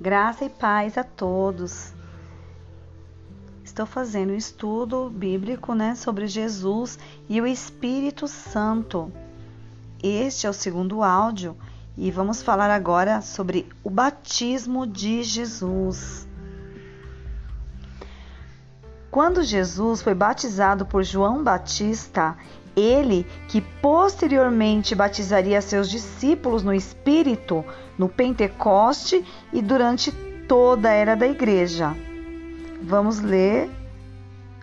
Graça e paz a todos. Estou fazendo um estudo bíblico, né, sobre Jesus e o Espírito Santo. Este é o segundo áudio e vamos falar agora sobre o batismo de Jesus. Quando Jesus foi batizado por João Batista, ele que posteriormente batizaria seus discípulos no Espírito, no Pentecoste e durante toda a era da igreja. Vamos ler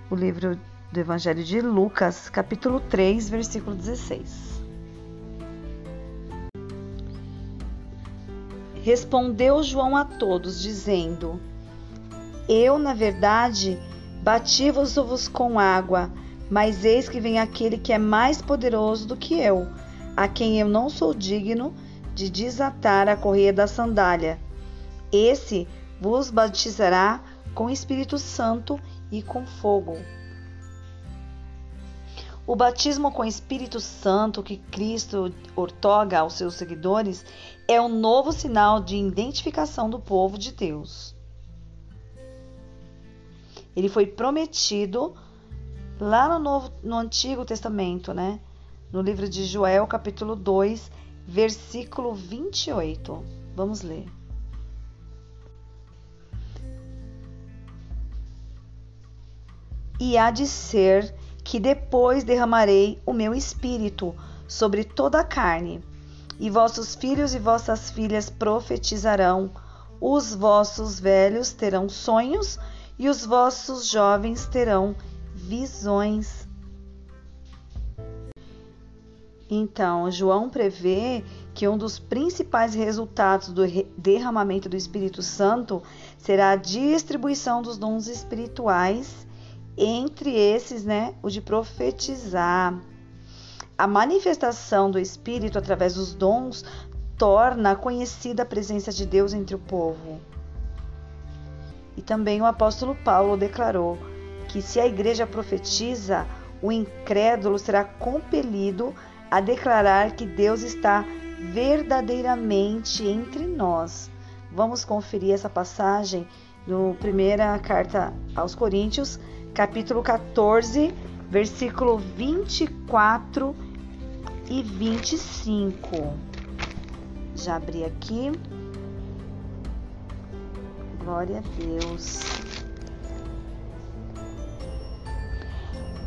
o livro do Evangelho de Lucas, capítulo 3, versículo 16. Respondeu João a todos, dizendo: Eu, na verdade, bati-vos com água, mas eis que vem aquele que é mais poderoso do que eu, a quem eu não sou digno de desatar a correia da sandália. Esse vos batizará com Espírito Santo e com fogo. O batismo com Espírito Santo que Cristo ortoga aos seus seguidores é um novo sinal de identificação do povo de Deus. Ele foi prometido lá no, Novo, no Antigo Testamento, né? No livro de Joel, capítulo 2, versículo 28. Vamos ler. E há de ser que depois derramarei o meu espírito sobre toda a carne, e vossos filhos e vossas filhas profetizarão, os vossos velhos terão sonhos, e os vossos jovens terão visões. Então, João prevê que um dos principais resultados do derramamento do Espírito Santo será a distribuição dos dons espirituais, entre esses, né, o de profetizar. A manifestação do Espírito através dos dons torna conhecida a presença de Deus entre o povo. E também o apóstolo Paulo declarou que se a igreja profetiza, o incrédulo será compelido a declarar que Deus está verdadeiramente entre nós. Vamos conferir essa passagem no primeira carta aos Coríntios, capítulo 14, versículo 24 e 25. Já abri aqui. Glória a Deus.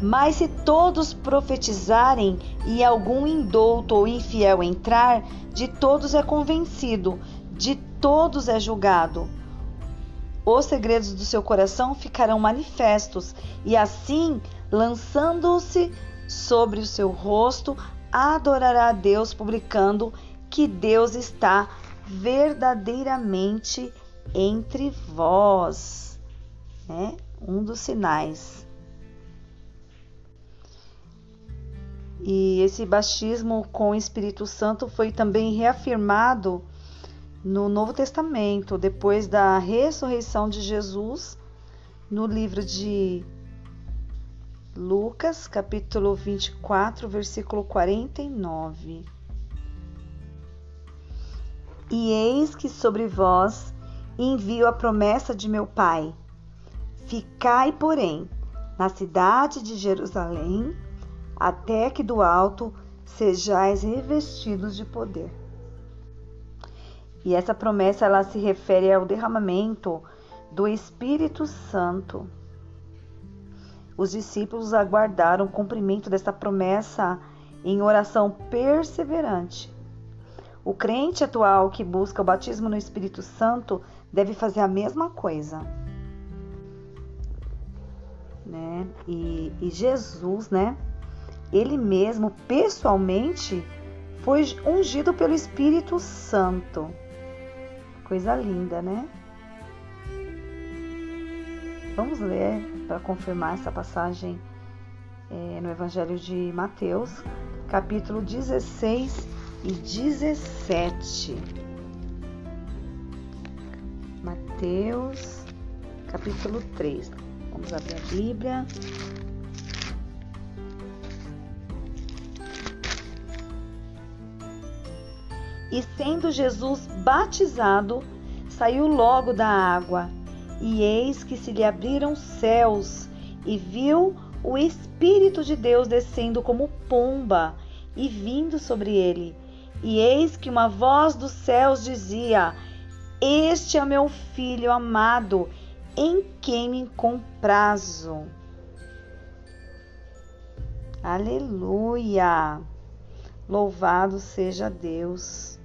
Mas se todos profetizarem e algum indouto ou infiel entrar, de todos é convencido, de todos é julgado. Os segredos do seu coração ficarão manifestos, e assim, lançando-se sobre o seu rosto, adorará a Deus, publicando que Deus está verdadeiramente entre vós. Né? Um dos sinais E esse batismo com o Espírito Santo foi também reafirmado no Novo Testamento, depois da ressurreição de Jesus, no livro de Lucas, capítulo 24, versículo 49. E eis que sobre vós envio a promessa de meu Pai. Ficai, porém, na cidade de Jerusalém até que do alto sejais revestidos de poder. E essa promessa ela se refere ao derramamento do Espírito Santo. Os discípulos aguardaram o cumprimento dessa promessa em oração perseverante. O crente atual que busca o batismo no Espírito Santo deve fazer a mesma coisa. Né? E, e Jesus, né? Ele mesmo pessoalmente foi ungido pelo Espírito Santo. Coisa linda, né? Vamos ler para confirmar essa passagem é, no Evangelho de Mateus, capítulo 16 e 17. Mateus, capítulo 3. Vamos abrir a Bíblia. E sendo Jesus batizado, saiu logo da água, e eis que se lhe abriram céus, e viu o Espírito de Deus descendo como pomba e vindo sobre ele. E eis que uma voz dos céus dizia: Este é meu filho amado, em quem me comprazo. Aleluia! Louvado seja Deus.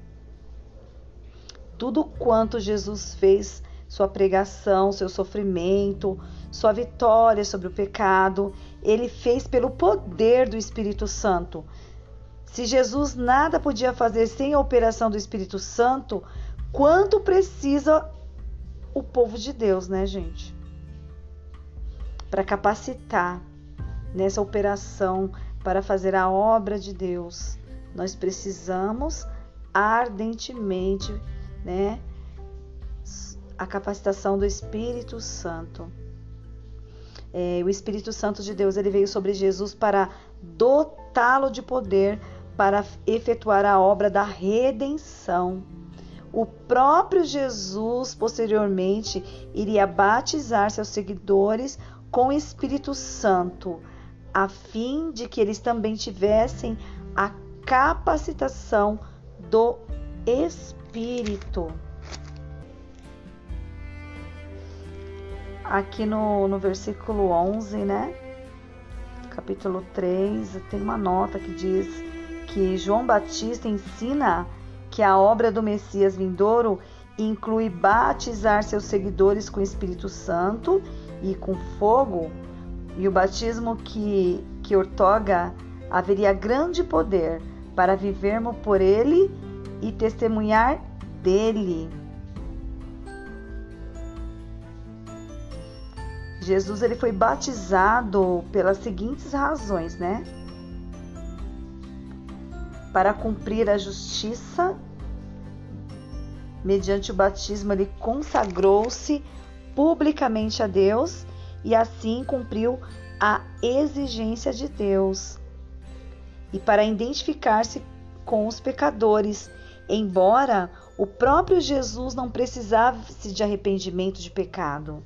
Tudo quanto Jesus fez, sua pregação, seu sofrimento, sua vitória sobre o pecado, ele fez pelo poder do Espírito Santo. Se Jesus nada podia fazer sem a operação do Espírito Santo, quanto precisa o povo de Deus, né, gente? Para capacitar nessa operação para fazer a obra de Deus, nós precisamos ardentemente, né, a capacitação do Espírito Santo. É, o Espírito Santo de Deus ele veio sobre Jesus para dotá-lo de poder para efetuar a obra da redenção. O próprio Jesus, posteriormente, iria batizar seus seguidores com o Espírito Santo, a fim de que eles também tivessem a capacitação do Espírito. Aqui no, no versículo 11, né? Capítulo 3, tem uma nota que diz que João Batista ensina que a obra do Messias vindouro inclui batizar seus seguidores com o Espírito Santo e com fogo, e o batismo que, que ortoga haveria grande poder para vivermos por ele e testemunhar dele. Jesus ele foi batizado pelas seguintes razões, né? Para cumprir a justiça, mediante o batismo ele consagrou-se publicamente a Deus e assim cumpriu a exigência de Deus. E para identificar-se com os pecadores, embora o próprio Jesus não precisasse de arrependimento de pecado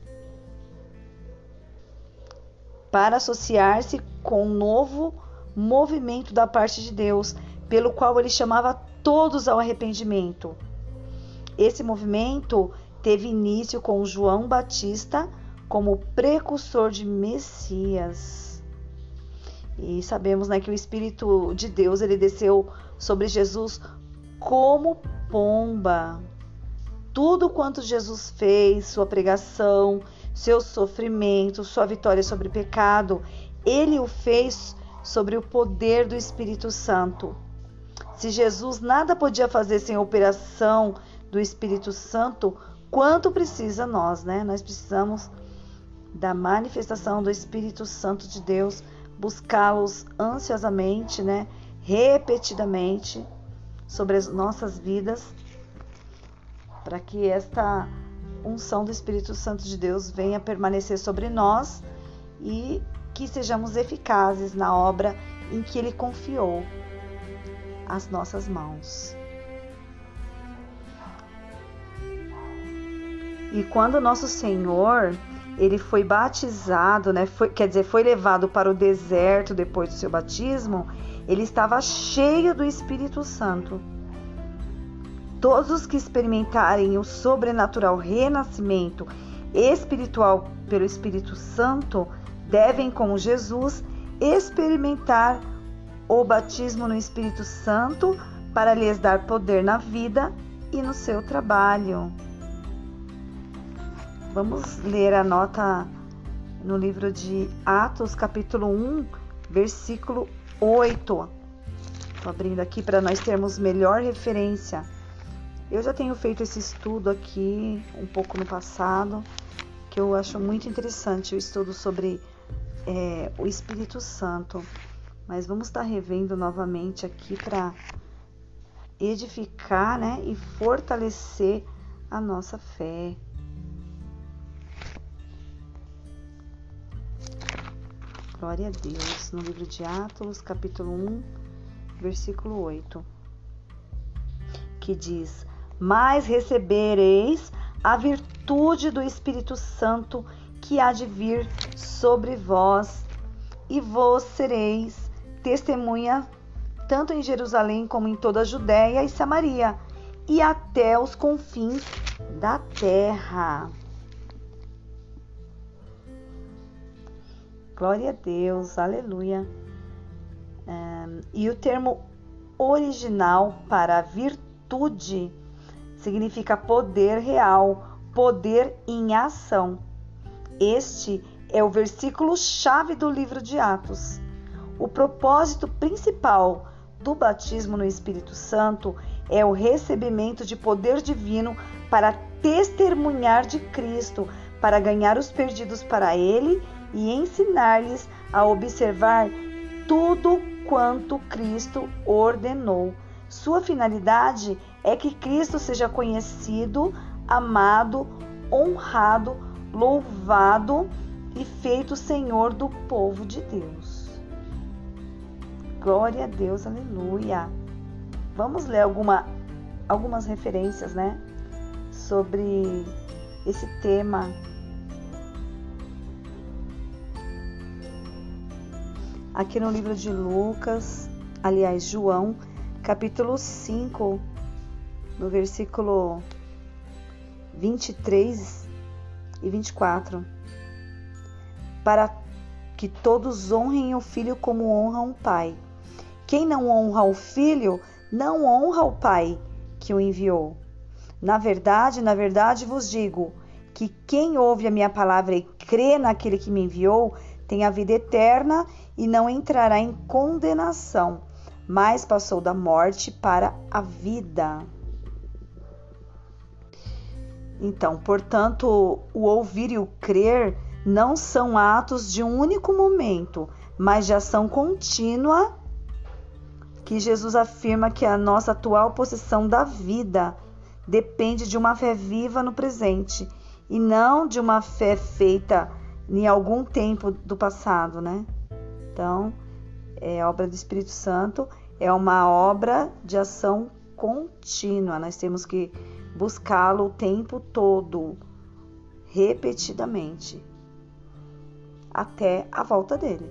para associar-se com um novo movimento da parte de Deus, pelo qual ele chamava todos ao arrependimento. Esse movimento teve início com João Batista como precursor de Messias. E sabemos né, que o Espírito de Deus ele desceu sobre Jesus como pomba. Tudo quanto Jesus fez, sua pregação, seu sofrimento, sua vitória sobre o pecado, ele o fez sobre o poder do Espírito Santo. Se Jesus nada podia fazer sem a operação do Espírito Santo, quanto precisa nós, né? Nós precisamos da manifestação do Espírito Santo de Deus, buscá-los ansiosamente, né? Repetidamente sobre as nossas vidas, para que esta unção do Espírito Santo de Deus venha permanecer sobre nós e que sejamos eficazes na obra em que Ele confiou as nossas mãos. E quando nosso Senhor ele foi batizado, né? Foi, quer dizer, foi levado para o deserto depois do seu batismo, ele estava cheio do Espírito Santo. Todos os que experimentarem o sobrenatural renascimento espiritual pelo Espírito Santo devem, como Jesus, experimentar o batismo no Espírito Santo para lhes dar poder na vida e no seu trabalho. Vamos ler a nota no livro de Atos, capítulo 1, versículo 8. Estou abrindo aqui para nós termos melhor referência. Eu já tenho feito esse estudo aqui um pouco no passado, que eu acho muito interessante o estudo sobre é, o Espírito Santo. Mas vamos estar revendo novamente aqui para edificar né, e fortalecer a nossa fé. Glória a Deus. No livro de Atos, capítulo 1, versículo 8, que diz: mas recebereis a virtude do Espírito Santo que há de vir sobre vós, e vós sereis testemunha tanto em Jerusalém como em toda a Judéia e Samaria, e até os confins da terra. Glória a Deus, aleluia. Um, e o termo original para virtude significa poder real, poder em ação. Este é o versículo chave do livro de Atos. O propósito principal do batismo no Espírito Santo é o recebimento de poder divino para testemunhar de Cristo, para ganhar os perdidos para Ele e ensinar-lhes a observar tudo quanto Cristo ordenou. Sua finalidade é que Cristo seja conhecido, amado, honrado, louvado e feito Senhor do povo de Deus. Glória a Deus, aleluia. Vamos ler alguma, algumas referências, né? Sobre esse tema. Aqui no livro de Lucas, aliás, João, capítulo 5, no versículo 23 e 24. Para que todos honrem o filho como honram o pai. Quem não honra o filho, não honra o pai que o enviou. Na verdade, na verdade vos digo que quem ouve a minha palavra e crê naquele que me enviou, tem a vida eterna e não entrará em condenação, mas passou da morte para a vida. Então, portanto, o ouvir e o crer não são atos de um único momento, mas de ação contínua que Jesus afirma que a nossa atual posição da vida depende de uma fé viva no presente e não de uma fé feita em algum tempo do passado, né? Então, é obra do Espírito Santo, é uma obra de ação contínua. Nós temos que buscá-lo o tempo todo, repetidamente, até a volta dele.